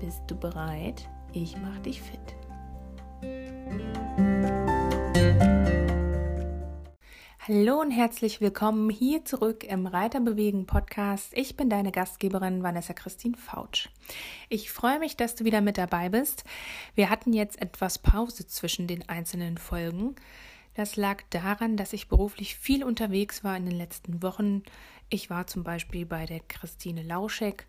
Bist du bereit? Ich mach dich fit. Hallo und herzlich willkommen hier zurück im Reiterbewegen Podcast. Ich bin deine Gastgeberin Vanessa Christine Fautsch. Ich freue mich, dass du wieder mit dabei bist. Wir hatten jetzt etwas Pause zwischen den einzelnen Folgen. Das lag daran, dass ich beruflich viel unterwegs war in den letzten Wochen. Ich war zum Beispiel bei der Christine Lauschek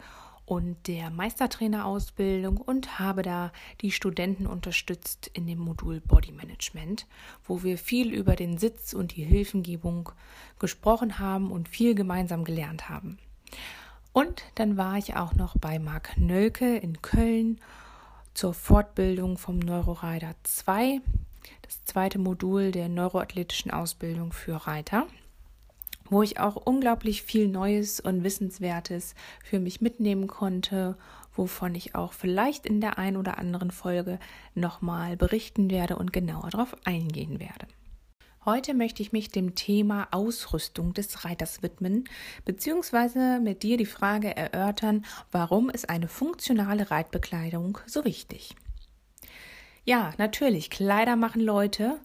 und der Meistertrainerausbildung und habe da die Studenten unterstützt in dem Modul Body Management, wo wir viel über den Sitz und die Hilfengebung gesprochen haben und viel gemeinsam gelernt haben. Und dann war ich auch noch bei Marc Nölke in Köln zur Fortbildung vom Neurorider 2, das zweite Modul der neuroathletischen Ausbildung für Reiter wo ich auch unglaublich viel Neues und Wissenswertes für mich mitnehmen konnte, wovon ich auch vielleicht in der ein oder anderen Folge nochmal berichten werde und genauer darauf eingehen werde. Heute möchte ich mich dem Thema Ausrüstung des Reiters widmen, beziehungsweise mit dir die Frage erörtern, warum ist eine funktionale Reitbekleidung so wichtig? Ja, natürlich, Kleider machen Leute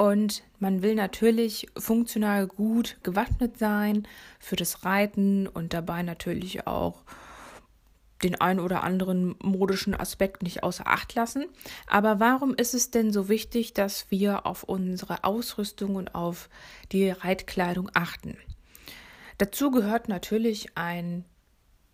und man will natürlich funktional gut gewappnet sein für das Reiten und dabei natürlich auch den einen oder anderen modischen Aspekt nicht außer Acht lassen. Aber warum ist es denn so wichtig, dass wir auf unsere Ausrüstung und auf die Reitkleidung achten? Dazu gehört natürlich ein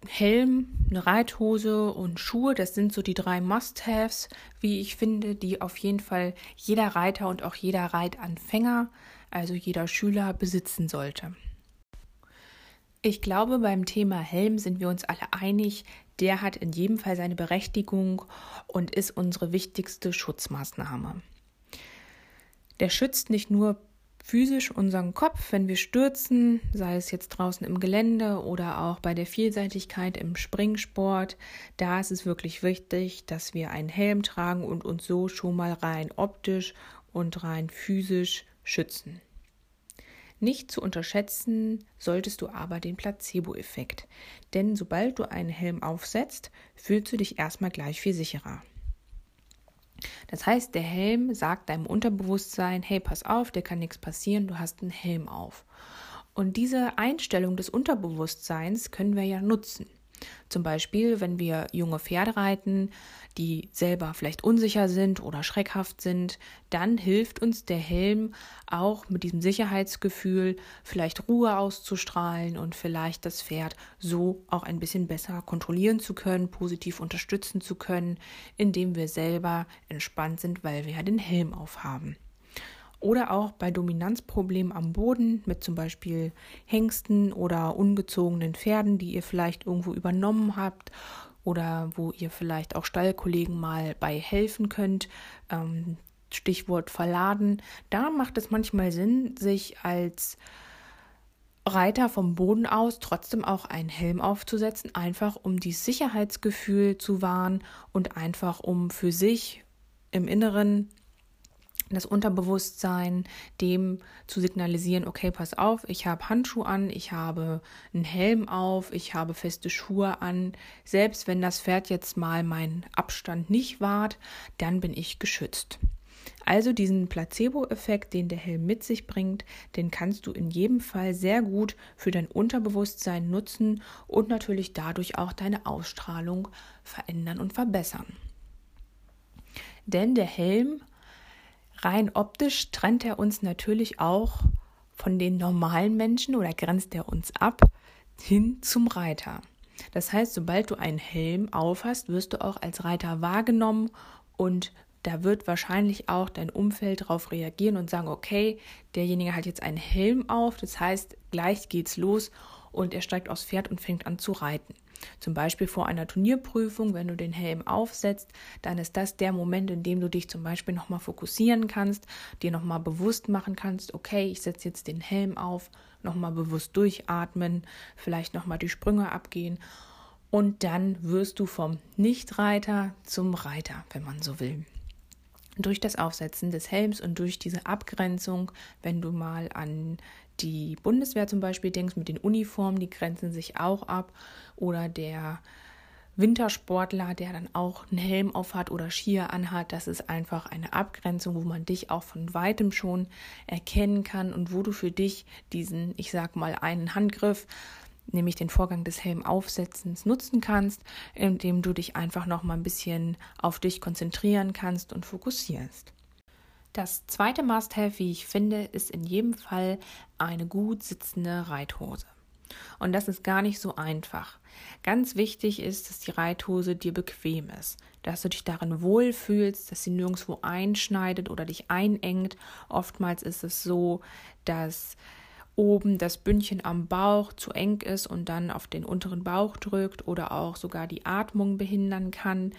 Helm, eine Reithose und Schuhe, das sind so die drei Must-Haves, wie ich finde, die auf jeden Fall jeder Reiter und auch jeder Reitanfänger, also jeder Schüler, besitzen sollte. Ich glaube, beim Thema Helm sind wir uns alle einig, der hat in jedem Fall seine Berechtigung und ist unsere wichtigste Schutzmaßnahme. Der schützt nicht nur physisch unseren Kopf, wenn wir stürzen, sei es jetzt draußen im Gelände oder auch bei der Vielseitigkeit im Springsport. Da ist es wirklich wichtig, dass wir einen Helm tragen und uns so schon mal rein optisch und rein physisch schützen. Nicht zu unterschätzen solltest du aber den Placebo-Effekt, denn sobald du einen Helm aufsetzt, fühlst du dich erstmal gleich viel sicherer. Das heißt, der Helm sagt deinem Unterbewusstsein, hey, pass auf, dir kann nichts passieren, du hast einen Helm auf. Und diese Einstellung des Unterbewusstseins können wir ja nutzen. Zum Beispiel, wenn wir junge Pferde reiten, die selber vielleicht unsicher sind oder schreckhaft sind, dann hilft uns der Helm auch mit diesem Sicherheitsgefühl vielleicht Ruhe auszustrahlen und vielleicht das Pferd so auch ein bisschen besser kontrollieren zu können, positiv unterstützen zu können, indem wir selber entspannt sind, weil wir ja den Helm aufhaben. Oder auch bei Dominanzproblemen am Boden mit zum Beispiel Hengsten oder ungezogenen Pferden, die ihr vielleicht irgendwo übernommen habt oder wo ihr vielleicht auch Stallkollegen mal bei helfen könnt. Ähm, Stichwort verladen. Da macht es manchmal Sinn, sich als Reiter vom Boden aus trotzdem auch einen Helm aufzusetzen, einfach um die Sicherheitsgefühl zu wahren und einfach um für sich im Inneren das Unterbewusstsein dem zu signalisieren, okay, pass auf, ich habe Handschuhe an, ich habe einen Helm auf, ich habe feste Schuhe an. Selbst wenn das Pferd jetzt mal meinen Abstand nicht wahrt, dann bin ich geschützt. Also diesen Placebo-Effekt, den der Helm mit sich bringt, den kannst du in jedem Fall sehr gut für dein Unterbewusstsein nutzen und natürlich dadurch auch deine Ausstrahlung verändern und verbessern. Denn der Helm rein optisch trennt er uns natürlich auch von den normalen Menschen oder grenzt er uns ab hin zum Reiter. Das heißt, sobald du einen Helm aufhast, wirst du auch als Reiter wahrgenommen und da wird wahrscheinlich auch dein Umfeld darauf reagieren und sagen, okay, derjenige hat jetzt einen Helm auf, das heißt, gleich geht's los und er steigt aufs Pferd und fängt an zu reiten. Zum Beispiel vor einer Turnierprüfung, wenn du den Helm aufsetzt, dann ist das der Moment, in dem du dich zum Beispiel nochmal fokussieren kannst, dir nochmal bewusst machen kannst, okay, ich setze jetzt den Helm auf, nochmal bewusst durchatmen, vielleicht nochmal die Sprünge abgehen und dann wirst du vom Nichtreiter zum Reiter, wenn man so will. Durch das Aufsetzen des Helms und durch diese Abgrenzung, wenn du mal an die Bundeswehr zum Beispiel denkst, mit den Uniformen, die grenzen sich auch ab, oder der Wintersportler, der dann auch einen Helm aufhat oder Skier anhat, das ist einfach eine Abgrenzung, wo man dich auch von weitem schon erkennen kann und wo du für dich diesen, ich sag mal, einen Handgriff, nämlich den Vorgang des Helmaufsetzens nutzen kannst, indem du dich einfach noch mal ein bisschen auf dich konzentrieren kannst und fokussierst. Das zweite Must-Have, wie ich finde, ist in jedem Fall eine gut sitzende Reithose. Und das ist gar nicht so einfach. Ganz wichtig ist, dass die Reithose dir bequem ist, dass du dich darin wohlfühlst, dass sie nirgendwo einschneidet oder dich einengt. Oftmals ist es so, dass oben das Bündchen am Bauch zu eng ist und dann auf den unteren Bauch drückt oder auch sogar die Atmung behindern kann.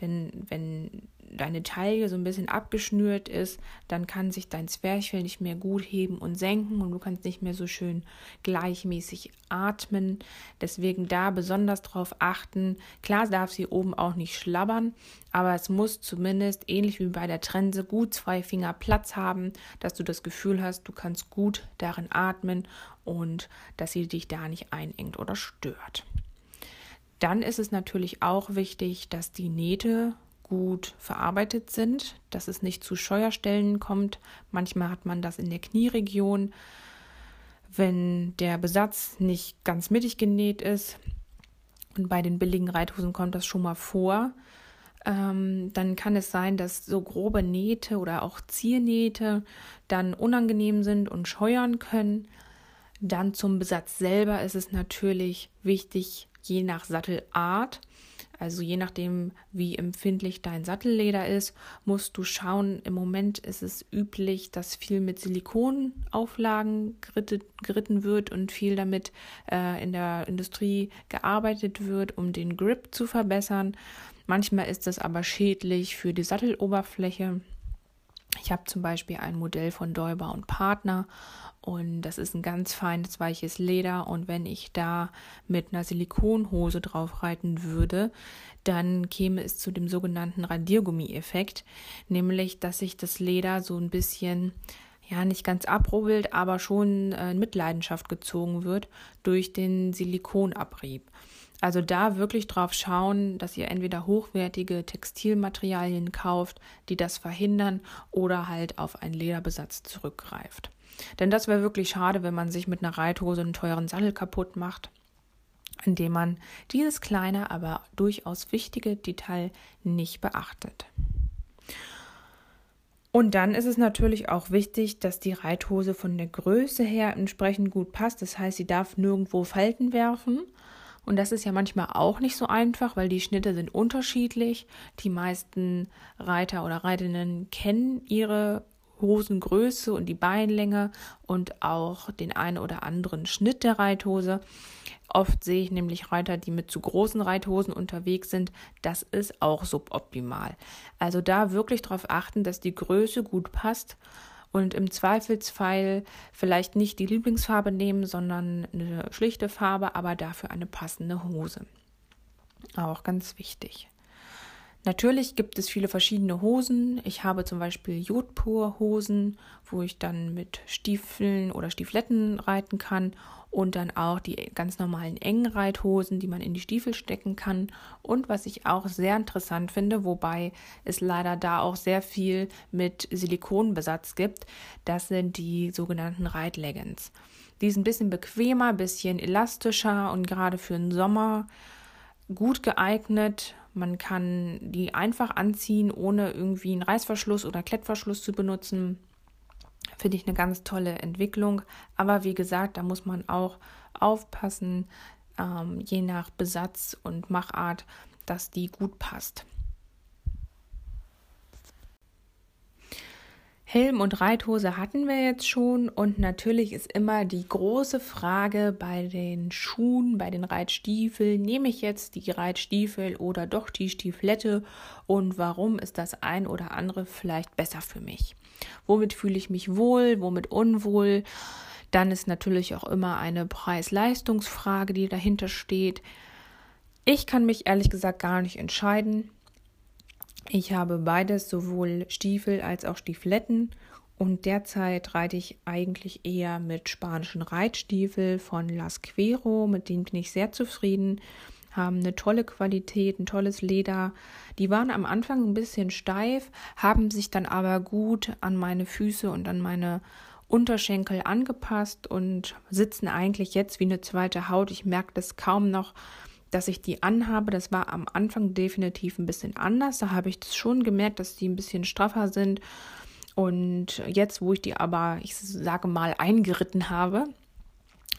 Denn wenn deine Taille so ein bisschen abgeschnürt ist, dann kann sich dein Zwerchfell nicht mehr gut heben und senken und du kannst nicht mehr so schön gleichmäßig atmen. Deswegen da besonders drauf achten. Klar darf sie oben auch nicht schlabbern, aber es muss zumindest ähnlich wie bei der Trense gut zwei Finger Platz haben, dass du das Gefühl hast, du kannst gut darin atmen und dass sie dich da nicht einengt oder stört. Dann ist es natürlich auch wichtig, dass die Nähte gut verarbeitet sind, dass es nicht zu Scheuerstellen kommt. Manchmal hat man das in der Knieregion, wenn der Besatz nicht ganz mittig genäht ist. Und bei den billigen Reithosen kommt das schon mal vor. Ähm, dann kann es sein, dass so grobe Nähte oder auch Ziernähte dann unangenehm sind und scheuern können. Dann zum Besatz selber ist es natürlich wichtig, je nach Sattelart also je nachdem, wie empfindlich dein Sattelleder ist, musst du schauen. Im Moment ist es üblich, dass viel mit Silikonauflagen geritten wird und viel damit äh, in der Industrie gearbeitet wird, um den Grip zu verbessern. Manchmal ist es aber schädlich für die Satteloberfläche. Ich habe zum Beispiel ein Modell von Däuber und Partner und das ist ein ganz feines, weiches Leder. Und wenn ich da mit einer Silikonhose drauf reiten würde, dann käme es zu dem sogenannten Radiergummi-Effekt. Nämlich, dass sich das Leder so ein bisschen ja, nicht ganz abrubbelt, aber schon äh, in Mitleidenschaft gezogen wird durch den Silikonabrieb. Also da wirklich drauf schauen, dass ihr entweder hochwertige Textilmaterialien kauft, die das verhindern, oder halt auf einen Lederbesatz zurückgreift. Denn das wäre wirklich schade, wenn man sich mit einer Reithose einen teuren Sattel kaputt macht, indem man dieses kleine, aber durchaus wichtige Detail nicht beachtet. Und dann ist es natürlich auch wichtig, dass die Reithose von der Größe her entsprechend gut passt. Das heißt, sie darf nirgendwo Falten werfen. Und das ist ja manchmal auch nicht so einfach, weil die Schnitte sind unterschiedlich. Die meisten Reiter oder Reitinnen kennen ihre Hosengröße und die Beinlänge und auch den einen oder anderen Schnitt der Reithose. Oft sehe ich nämlich Reiter, die mit zu großen Reithosen unterwegs sind. Das ist auch suboptimal. Also da wirklich darauf achten, dass die Größe gut passt und im Zweifelsfall vielleicht nicht die Lieblingsfarbe nehmen, sondern eine schlichte Farbe, aber dafür eine passende Hose. Auch ganz wichtig. Natürlich gibt es viele verschiedene Hosen. Ich habe zum Beispiel Jodpur-Hosen, wo ich dann mit Stiefeln oder Stiefletten reiten kann und dann auch die ganz normalen engen Reithosen, die man in die Stiefel stecken kann. Und was ich auch sehr interessant finde, wobei es leider da auch sehr viel mit Silikonbesatz gibt, das sind die sogenannten Reitleggings. Die sind ein bisschen bequemer, ein bisschen elastischer und gerade für den Sommer gut geeignet man kann die einfach anziehen, ohne irgendwie einen Reißverschluss oder Klettverschluss zu benutzen. Finde ich eine ganz tolle Entwicklung. Aber wie gesagt, da muss man auch aufpassen, ähm, je nach Besatz und Machart, dass die gut passt. Helm und Reithose hatten wir jetzt schon und natürlich ist immer die große Frage bei den Schuhen, bei den Reitstiefeln, nehme ich jetzt die Reitstiefel oder doch die Stieflette und warum ist das ein oder andere vielleicht besser für mich? Womit fühle ich mich wohl, womit unwohl? Dann ist natürlich auch immer eine Preis-Leistungsfrage, die dahinter steht. Ich kann mich ehrlich gesagt gar nicht entscheiden. Ich habe beides, sowohl Stiefel als auch Stiefletten. Und derzeit reite ich eigentlich eher mit spanischen Reitstiefel von Las Quero, mit denen bin ich sehr zufrieden. Haben eine tolle Qualität, ein tolles Leder. Die waren am Anfang ein bisschen steif, haben sich dann aber gut an meine Füße und an meine Unterschenkel angepasst und sitzen eigentlich jetzt wie eine zweite Haut. Ich merke das kaum noch, dass ich die anhabe. Das war am Anfang definitiv ein bisschen anders. Da habe ich das schon gemerkt, dass die ein bisschen straffer sind. Und jetzt, wo ich die aber, ich sage mal, eingeritten habe,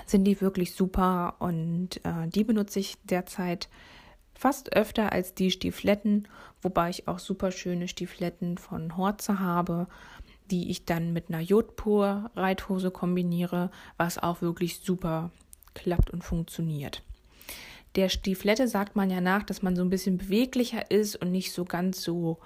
sind die wirklich super und äh, die benutze ich derzeit fast öfter als die Stiefletten, wobei ich auch super schöne Stiefletten von Horze habe, die ich dann mit einer Jodpur Reithose kombiniere, was auch wirklich super klappt und funktioniert. Der Stieflette sagt man ja nach, dass man so ein bisschen beweglicher ist und nicht so ganz so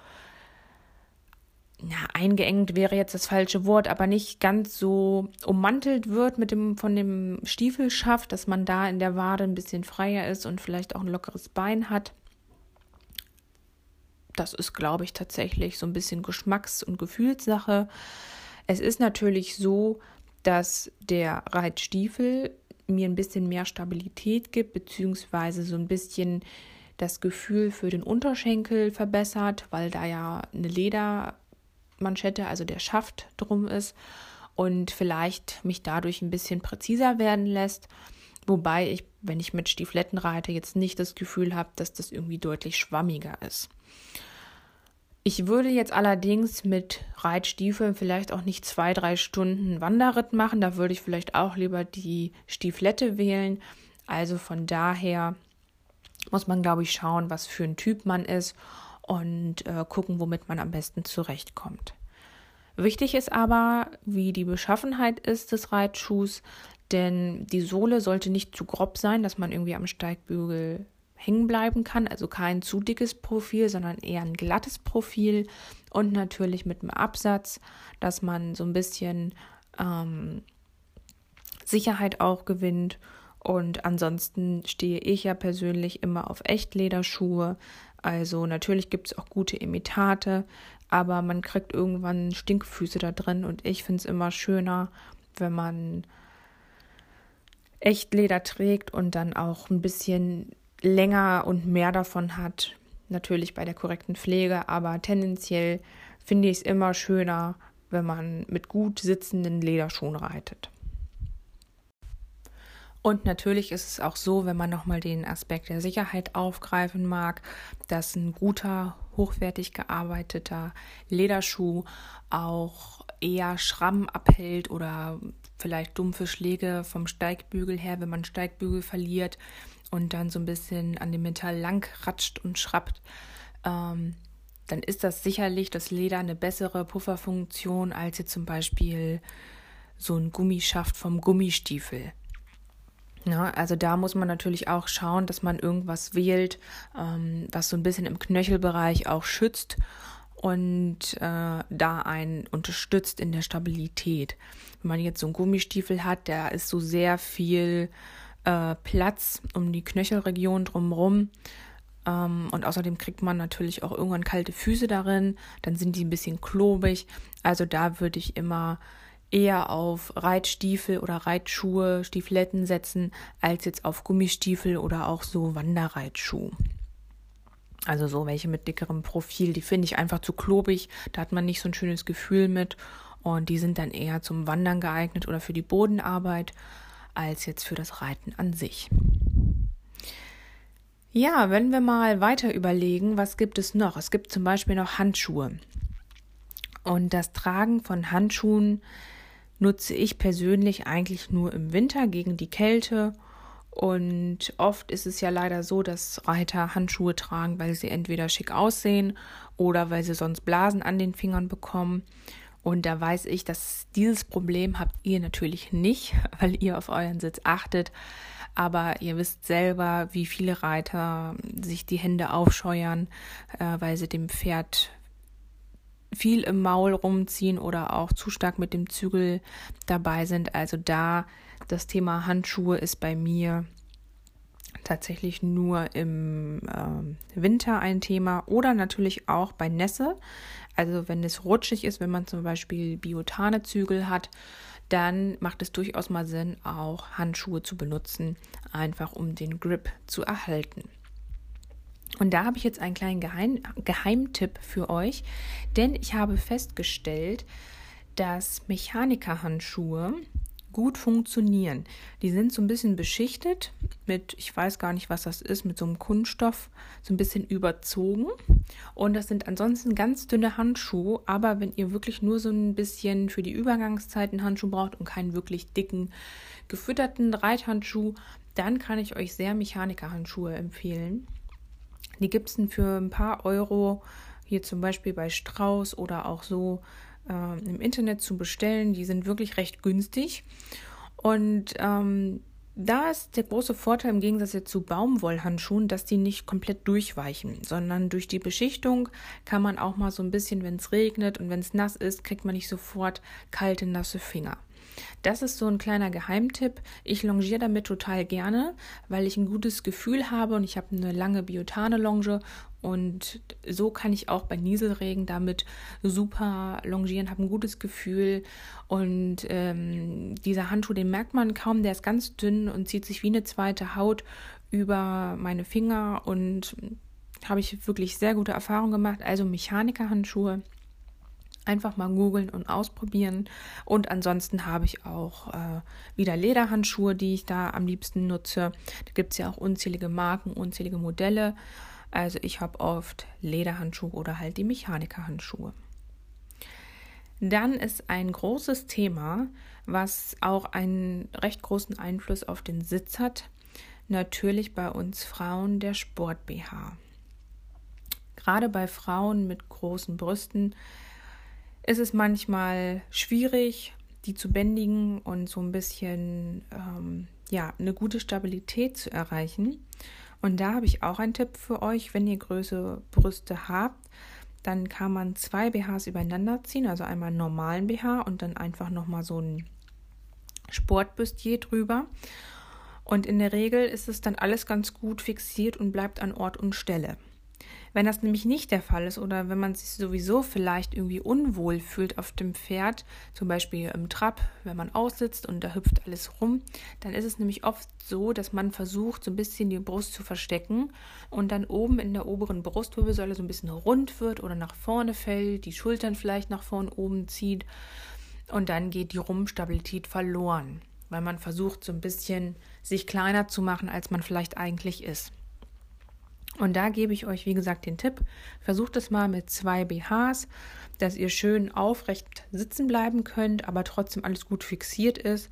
ja, eingeengt wäre jetzt das falsche Wort, aber nicht ganz so ummantelt wird mit dem von dem Stiefelschaft, dass man da in der Wade ein bisschen freier ist und vielleicht auch ein lockeres Bein hat. Das ist, glaube ich, tatsächlich so ein bisschen Geschmacks- und Gefühlssache. Es ist natürlich so, dass der Reitstiefel mir ein bisschen mehr Stabilität gibt, beziehungsweise so ein bisschen das Gefühl für den Unterschenkel verbessert, weil da ja eine Ledermanschette, also der Schaft drum ist und vielleicht mich dadurch ein bisschen präziser werden lässt. Wobei ich, wenn ich mit Stiefletten reite, jetzt nicht das Gefühl habe, dass das irgendwie deutlich schwammiger ist. Ich würde jetzt allerdings mit Reitstiefeln vielleicht auch nicht zwei, drei Stunden Wanderritt machen. Da würde ich vielleicht auch lieber die Stieflette wählen. Also von daher muss man, glaube ich, schauen, was für ein Typ man ist und äh, gucken, womit man am besten zurechtkommt. Wichtig ist aber, wie die Beschaffenheit ist des Reitschuhs, denn die Sohle sollte nicht zu grob sein, dass man irgendwie am Steigbügel hängen bleiben kann. Also kein zu dickes Profil, sondern eher ein glattes Profil und natürlich mit einem Absatz, dass man so ein bisschen ähm, Sicherheit auch gewinnt. Und ansonsten stehe ich ja persönlich immer auf Echtlederschuhe. Also natürlich gibt es auch gute Imitate, aber man kriegt irgendwann Stinkfüße da drin und ich finde es immer schöner, wenn man Echtleder trägt und dann auch ein bisschen länger und mehr davon hat. Natürlich bei der korrekten Pflege, aber tendenziell finde ich es immer schöner, wenn man mit gut sitzenden Lederschuhen reitet. Und natürlich ist es auch so, wenn man nochmal den Aspekt der Sicherheit aufgreifen mag, dass ein guter, hochwertig gearbeiteter Lederschuh auch eher Schramm abhält oder vielleicht dumpfe Schläge vom Steigbügel her, wenn man Steigbügel verliert, und dann so ein bisschen an dem Metall lang ratscht und schrappt, ähm, dann ist das sicherlich das Leder eine bessere Pufferfunktion als jetzt zum Beispiel so ein Gummischaft vom Gummistiefel. Ja, also da muss man natürlich auch schauen, dass man irgendwas wählt, ähm, was so ein bisschen im Knöchelbereich auch schützt und äh, da einen unterstützt in der Stabilität. Wenn man jetzt so einen Gummistiefel hat, der ist so sehr viel äh, Platz um die Knöchelregion drumherum. Ähm, und außerdem kriegt man natürlich auch irgendwann kalte Füße darin. Dann sind die ein bisschen klobig. Also da würde ich immer eher auf Reitstiefel oder Reitschuhe, Stiefletten setzen, als jetzt auf Gummistiefel oder auch so Wanderreitschuh. Also so welche mit dickerem Profil, die finde ich einfach zu klobig. Da hat man nicht so ein schönes Gefühl mit. Und die sind dann eher zum Wandern geeignet oder für die Bodenarbeit als jetzt für das Reiten an sich. Ja, wenn wir mal weiter überlegen, was gibt es noch? Es gibt zum Beispiel noch Handschuhe. Und das Tragen von Handschuhen nutze ich persönlich eigentlich nur im Winter gegen die Kälte. Und oft ist es ja leider so, dass Reiter Handschuhe tragen, weil sie entweder schick aussehen oder weil sie sonst Blasen an den Fingern bekommen. Und da weiß ich, dass dieses Problem habt ihr natürlich nicht, weil ihr auf euren Sitz achtet. Aber ihr wisst selber, wie viele Reiter sich die Hände aufscheuern, äh, weil sie dem Pferd viel im Maul rumziehen oder auch zu stark mit dem Zügel dabei sind. Also da das Thema Handschuhe ist bei mir tatsächlich nur im äh, Winter ein Thema oder natürlich auch bei Nässe. Also wenn es rutschig ist, wenn man zum Beispiel Biotane-Zügel hat, dann macht es durchaus mal Sinn, auch Handschuhe zu benutzen, einfach um den Grip zu erhalten. Und da habe ich jetzt einen kleinen Geheim Geheimtipp für euch, denn ich habe festgestellt, dass Mechanikerhandschuhe gut funktionieren. Die sind so ein bisschen beschichtet mit, ich weiß gar nicht, was das ist, mit so einem Kunststoff, so ein bisschen überzogen. Und das sind ansonsten ganz dünne Handschuhe, aber wenn ihr wirklich nur so ein bisschen für die Übergangszeit einen Handschuh braucht und keinen wirklich dicken, gefütterten Reithandschuh, dann kann ich euch sehr Mechanikerhandschuhe empfehlen. Die gibt es für ein paar Euro, hier zum Beispiel bei Strauß oder auch so äh, im Internet zu bestellen. Die sind wirklich recht günstig. Und ähm, da ist der große Vorteil im Gegensatz zu Baumwollhandschuhen, dass die nicht komplett durchweichen, sondern durch die Beschichtung kann man auch mal so ein bisschen, wenn es regnet und wenn es nass ist, kriegt man nicht sofort kalte, nasse Finger. Das ist so ein kleiner Geheimtipp. Ich longiere damit total gerne, weil ich ein gutes Gefühl habe und ich habe eine lange Biotane-Longe und so kann ich auch bei Nieselregen damit super longieren, habe ein gutes Gefühl. Und ähm, dieser Handschuh, den merkt man kaum, der ist ganz dünn und zieht sich wie eine zweite Haut über meine Finger und habe ich wirklich sehr gute Erfahrungen gemacht. Also Mechanikerhandschuhe Einfach mal googeln und ausprobieren. Und ansonsten habe ich auch äh, wieder Lederhandschuhe, die ich da am liebsten nutze. Da gibt es ja auch unzählige Marken, unzählige Modelle. Also ich habe oft Lederhandschuhe oder halt die Mechanikerhandschuhe. Dann ist ein großes Thema, was auch einen recht großen Einfluss auf den Sitz hat, natürlich bei uns Frauen der Sport BH. Gerade bei Frauen mit großen Brüsten ist es manchmal schwierig, die zu bändigen und so ein bisschen ähm, ja eine gute Stabilität zu erreichen. Und da habe ich auch einen Tipp für euch, wenn ihr größere Brüste habt, dann kann man zwei BHs übereinander ziehen, also einmal einen normalen BH und dann einfach nochmal so ein Sportbustier drüber. Und in der Regel ist es dann alles ganz gut fixiert und bleibt an Ort und Stelle. Wenn das nämlich nicht der Fall ist oder wenn man sich sowieso vielleicht irgendwie unwohl fühlt auf dem Pferd, zum Beispiel im Trab, wenn man aussitzt und da hüpft alles rum, dann ist es nämlich oft so, dass man versucht, so ein bisschen die Brust zu verstecken und dann oben in der oberen Brustwirbelsäule so ein bisschen rund wird oder nach vorne fällt, die Schultern vielleicht nach vorn oben zieht und dann geht die Rumpfstabilität verloren, weil man versucht, so ein bisschen sich kleiner zu machen, als man vielleicht eigentlich ist. Und da gebe ich euch, wie gesagt, den Tipp, versucht es mal mit zwei BHs, dass ihr schön aufrecht sitzen bleiben könnt, aber trotzdem alles gut fixiert ist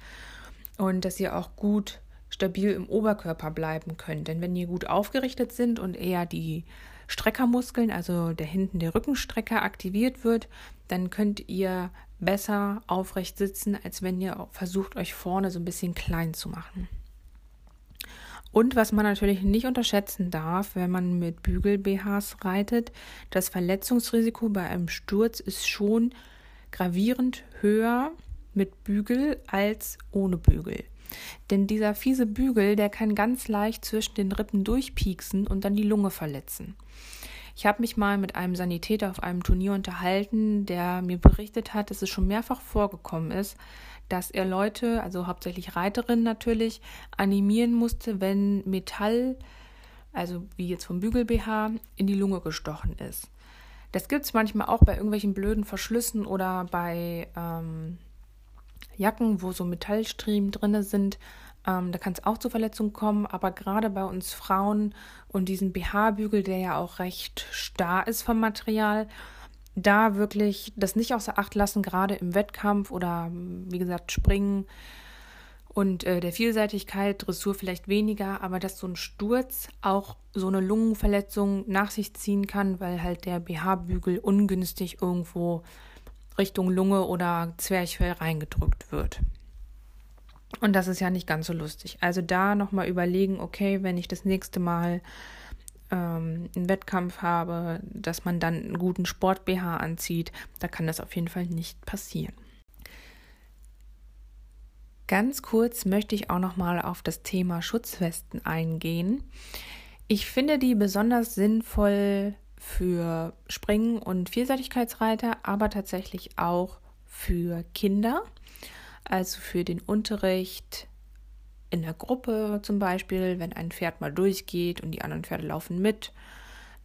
und dass ihr auch gut stabil im Oberkörper bleiben könnt. Denn wenn ihr gut aufgerichtet sind und eher die Streckermuskeln, also der hinten der Rückenstrecker aktiviert wird, dann könnt ihr besser aufrecht sitzen, als wenn ihr versucht, euch vorne so ein bisschen klein zu machen. Und was man natürlich nicht unterschätzen darf, wenn man mit Bügel-BHs reitet, das Verletzungsrisiko bei einem Sturz ist schon gravierend höher mit Bügel als ohne Bügel. Denn dieser fiese Bügel, der kann ganz leicht zwischen den Rippen durchpieksen und dann die Lunge verletzen. Ich habe mich mal mit einem Sanitäter auf einem Turnier unterhalten, der mir berichtet hat, dass es schon mehrfach vorgekommen ist, dass er Leute, also hauptsächlich Reiterinnen natürlich, animieren musste, wenn Metall, also wie jetzt vom Bügel BH, in die Lunge gestochen ist. Das gibt es manchmal auch bei irgendwelchen blöden Verschlüssen oder bei ähm, Jacken, wo so Metallstriemen drin sind. Ähm, da kann es auch zu Verletzungen kommen, aber gerade bei uns Frauen und diesen BH-Bügel, der ja auch recht starr ist vom Material, da wirklich das nicht außer Acht lassen, gerade im Wettkampf oder wie gesagt Springen und äh, der Vielseitigkeit, Dressur vielleicht weniger, aber dass so ein Sturz auch so eine Lungenverletzung nach sich ziehen kann, weil halt der BH-Bügel ungünstig irgendwo Richtung Lunge oder Zwerchfell reingedrückt wird. Und das ist ja nicht ganz so lustig. Also da nochmal überlegen, okay, wenn ich das nächste Mal ähm, einen Wettkampf habe, dass man dann einen guten Sport-BH anzieht, da kann das auf jeden Fall nicht passieren. Ganz kurz möchte ich auch nochmal auf das Thema Schutzwesten eingehen. Ich finde die besonders sinnvoll für Springen und Vielseitigkeitsreiter, aber tatsächlich auch für Kinder, also für den Unterricht in der Gruppe zum Beispiel, wenn ein Pferd mal durchgeht und die anderen Pferde laufen mit,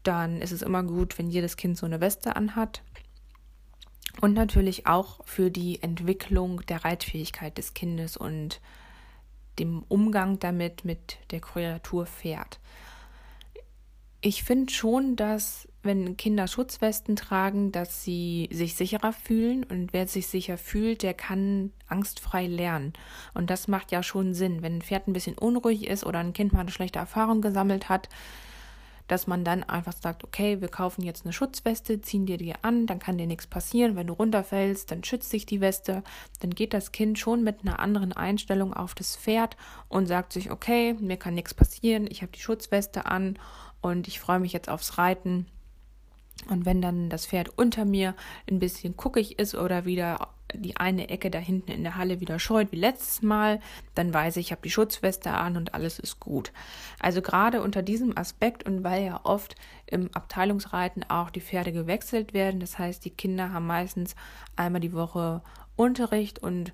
dann ist es immer gut, wenn jedes Kind so eine Weste anhat. Und natürlich auch für die Entwicklung der Reitfähigkeit des Kindes und dem Umgang damit mit der Kreatur Pferd ich finde schon, dass wenn Kinder Schutzwesten tragen, dass sie sich sicherer fühlen und wer sich sicher fühlt, der kann angstfrei lernen. Und das macht ja schon Sinn, wenn ein Pferd ein bisschen unruhig ist oder ein Kind mal eine schlechte Erfahrung gesammelt hat, dass man dann einfach sagt, okay, wir kaufen jetzt eine Schutzweste, ziehen dir die an, dann kann dir nichts passieren. Wenn du runterfällst, dann schützt sich die Weste. Dann geht das Kind schon mit einer anderen Einstellung auf das Pferd und sagt sich, okay, mir kann nichts passieren, ich habe die Schutzweste an und ich freue mich jetzt aufs Reiten. Und wenn dann das Pferd unter mir ein bisschen guckig ist oder wieder die eine Ecke da hinten in der Halle wieder scheut wie letztes Mal, dann weiß ich, ich habe die Schutzweste an und alles ist gut. Also gerade unter diesem Aspekt und weil ja oft im Abteilungsreiten auch die Pferde gewechselt werden, das heißt, die Kinder haben meistens einmal die Woche Unterricht und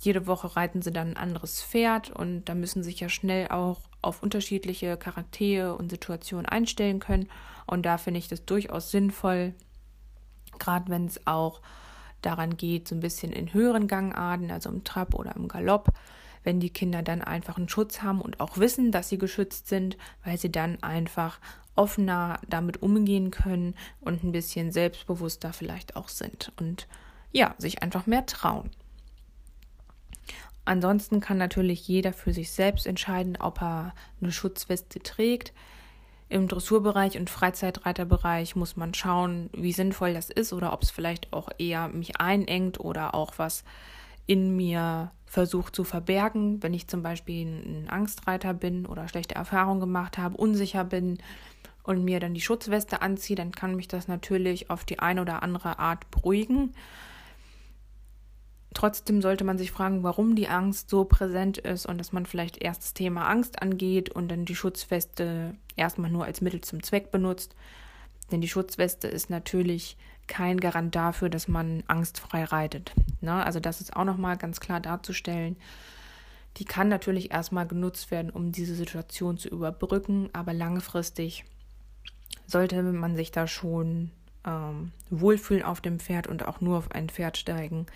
jede Woche reiten sie dann ein anderes Pferd und da müssen sich ja schnell auch auf unterschiedliche Charaktere und Situationen einstellen können. Und da finde ich das durchaus sinnvoll, gerade wenn es auch daran geht, so ein bisschen in höheren Gangarten, also im Trab oder im Galopp, wenn die Kinder dann einfach einen Schutz haben und auch wissen, dass sie geschützt sind, weil sie dann einfach offener damit umgehen können und ein bisschen selbstbewusster vielleicht auch sind und ja, sich einfach mehr trauen. Ansonsten kann natürlich jeder für sich selbst entscheiden, ob er eine Schutzweste trägt. Im Dressurbereich und Freizeitreiterbereich muss man schauen, wie sinnvoll das ist oder ob es vielleicht auch eher mich einengt oder auch was in mir versucht zu verbergen. Wenn ich zum Beispiel ein Angstreiter bin oder schlechte Erfahrungen gemacht habe, unsicher bin und mir dann die Schutzweste anziehe, dann kann mich das natürlich auf die eine oder andere Art beruhigen. Trotzdem sollte man sich fragen, warum die Angst so präsent ist und dass man vielleicht erst das Thema Angst angeht und dann die Schutzweste erstmal nur als Mittel zum Zweck benutzt. Denn die Schutzweste ist natürlich kein Garant dafür, dass man angstfrei reitet. Ne? Also das ist auch nochmal ganz klar darzustellen. Die kann natürlich erstmal genutzt werden, um diese Situation zu überbrücken, aber langfristig sollte man sich da schon ähm, wohlfühlen auf dem Pferd und auch nur auf ein Pferd steigen,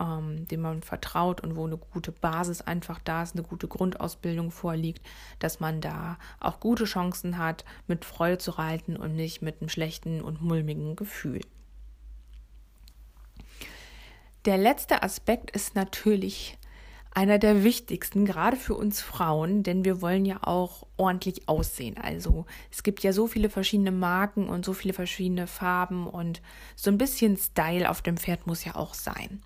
ähm, dem man vertraut und wo eine gute Basis einfach da ist, eine gute Grundausbildung vorliegt, dass man da auch gute Chancen hat, mit Freude zu reiten und nicht mit einem schlechten und mulmigen Gefühl. Der letzte Aspekt ist natürlich einer der wichtigsten, gerade für uns Frauen, denn wir wollen ja auch ordentlich aussehen. Also es gibt ja so viele verschiedene Marken und so viele verschiedene Farben und so ein bisschen Style auf dem Pferd muss ja auch sein.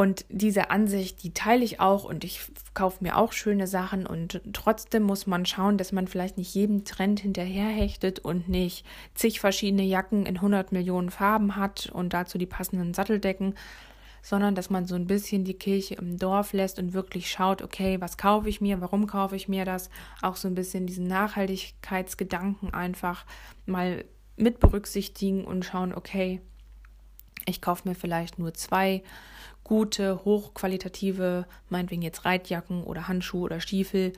Und diese Ansicht, die teile ich auch und ich kaufe mir auch schöne Sachen. Und trotzdem muss man schauen, dass man vielleicht nicht jedem Trend hinterherhechtet und nicht zig verschiedene Jacken in 100 Millionen Farben hat und dazu die passenden Satteldecken, sondern dass man so ein bisschen die Kirche im Dorf lässt und wirklich schaut, okay, was kaufe ich mir, warum kaufe ich mir das, auch so ein bisschen diesen Nachhaltigkeitsgedanken einfach mal mit berücksichtigen und schauen, okay, ich kaufe mir vielleicht nur zwei gute, hochqualitative, meinetwegen jetzt Reitjacken oder Handschuhe oder Stiefel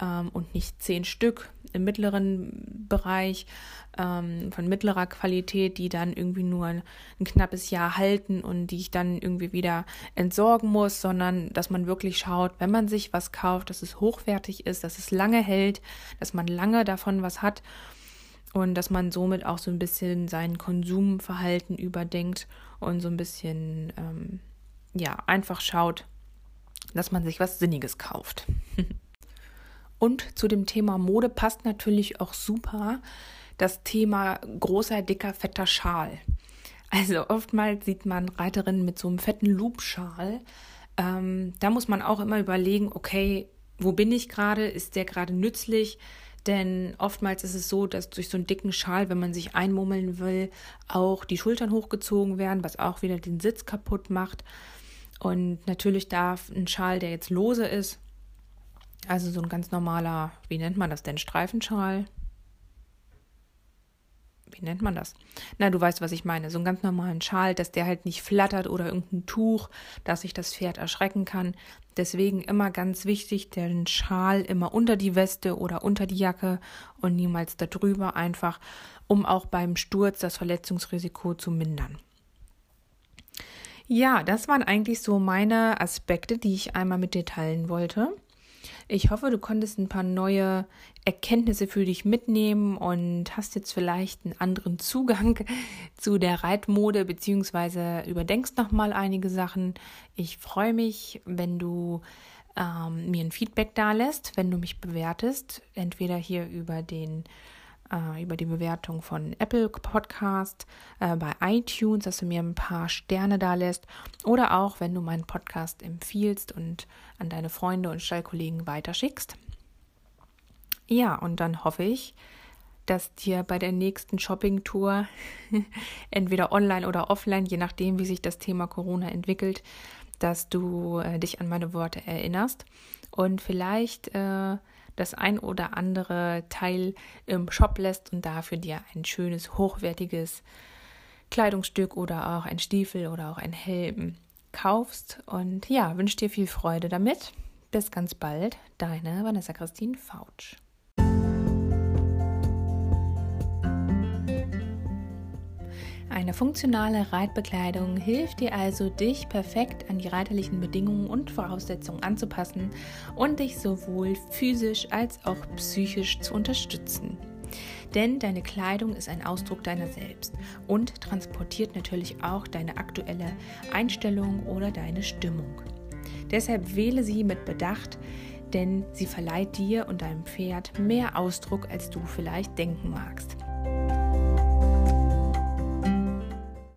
ähm, und nicht zehn Stück im mittleren Bereich ähm, von mittlerer Qualität, die dann irgendwie nur ein, ein, knappes Jahr halten und die ich dann irgendwie wieder entsorgen muss, sondern dass man wirklich schaut, wenn man sich was kauft, dass es hochwertig ist, dass es lange hält, dass man lange davon was hat und dass man somit auch so ein bisschen sein Konsumverhalten überdenkt und so ein bisschen ähm, ja, einfach schaut, dass man sich was Sinniges kauft. Und zu dem Thema Mode passt natürlich auch super das Thema großer, dicker, fetter Schal. Also oftmals sieht man Reiterinnen mit so einem fetten Loopschal. Ähm, da muss man auch immer überlegen, okay, wo bin ich gerade? Ist der gerade nützlich? Denn oftmals ist es so, dass durch so einen dicken Schal, wenn man sich einmummeln will, auch die Schultern hochgezogen werden, was auch wieder den Sitz kaputt macht. Und natürlich darf ein Schal, der jetzt lose ist, also so ein ganz normaler, wie nennt man das denn, Streifenschal, wie nennt man das? Na, du weißt, was ich meine. So einen ganz normalen Schal, dass der halt nicht flattert oder irgendein Tuch, dass sich das Pferd erschrecken kann. Deswegen immer ganz wichtig, den Schal immer unter die Weste oder unter die Jacke und niemals darüber einfach, um auch beim Sturz das Verletzungsrisiko zu mindern. Ja, das waren eigentlich so meine Aspekte, die ich einmal mit dir teilen wollte. Ich hoffe, du konntest ein paar neue Erkenntnisse für dich mitnehmen und hast jetzt vielleicht einen anderen Zugang zu der Reitmode beziehungsweise überdenkst nochmal einige Sachen. Ich freue mich, wenn du ähm, mir ein Feedback da lässt, wenn du mich bewertest, entweder hier über den äh, über die Bewertung von Apple Podcast, äh, bei iTunes, dass du mir ein paar Sterne da lässt oder auch, wenn du meinen Podcast empfiehlst und an deine Freunde und Stallkollegen weiterschickst. Ja, und dann hoffe ich, dass dir bei der nächsten Shopping-Tour, entweder online oder offline, je nachdem, wie sich das Thema Corona entwickelt, dass du äh, dich an meine Worte erinnerst und vielleicht äh, das ein oder andere Teil im Shop lässt und dafür dir ein schönes, hochwertiges Kleidungsstück oder auch ein Stiefel oder auch ein Helm kaufst. Und ja, wünsche dir viel Freude damit. Bis ganz bald, deine Vanessa Christine Fautsch. Eine funktionale Reitbekleidung hilft dir also, dich perfekt an die reiterlichen Bedingungen und Voraussetzungen anzupassen und dich sowohl physisch als auch psychisch zu unterstützen. Denn deine Kleidung ist ein Ausdruck deiner selbst und transportiert natürlich auch deine aktuelle Einstellung oder deine Stimmung. Deshalb wähle sie mit Bedacht, denn sie verleiht dir und deinem Pferd mehr Ausdruck, als du vielleicht denken magst.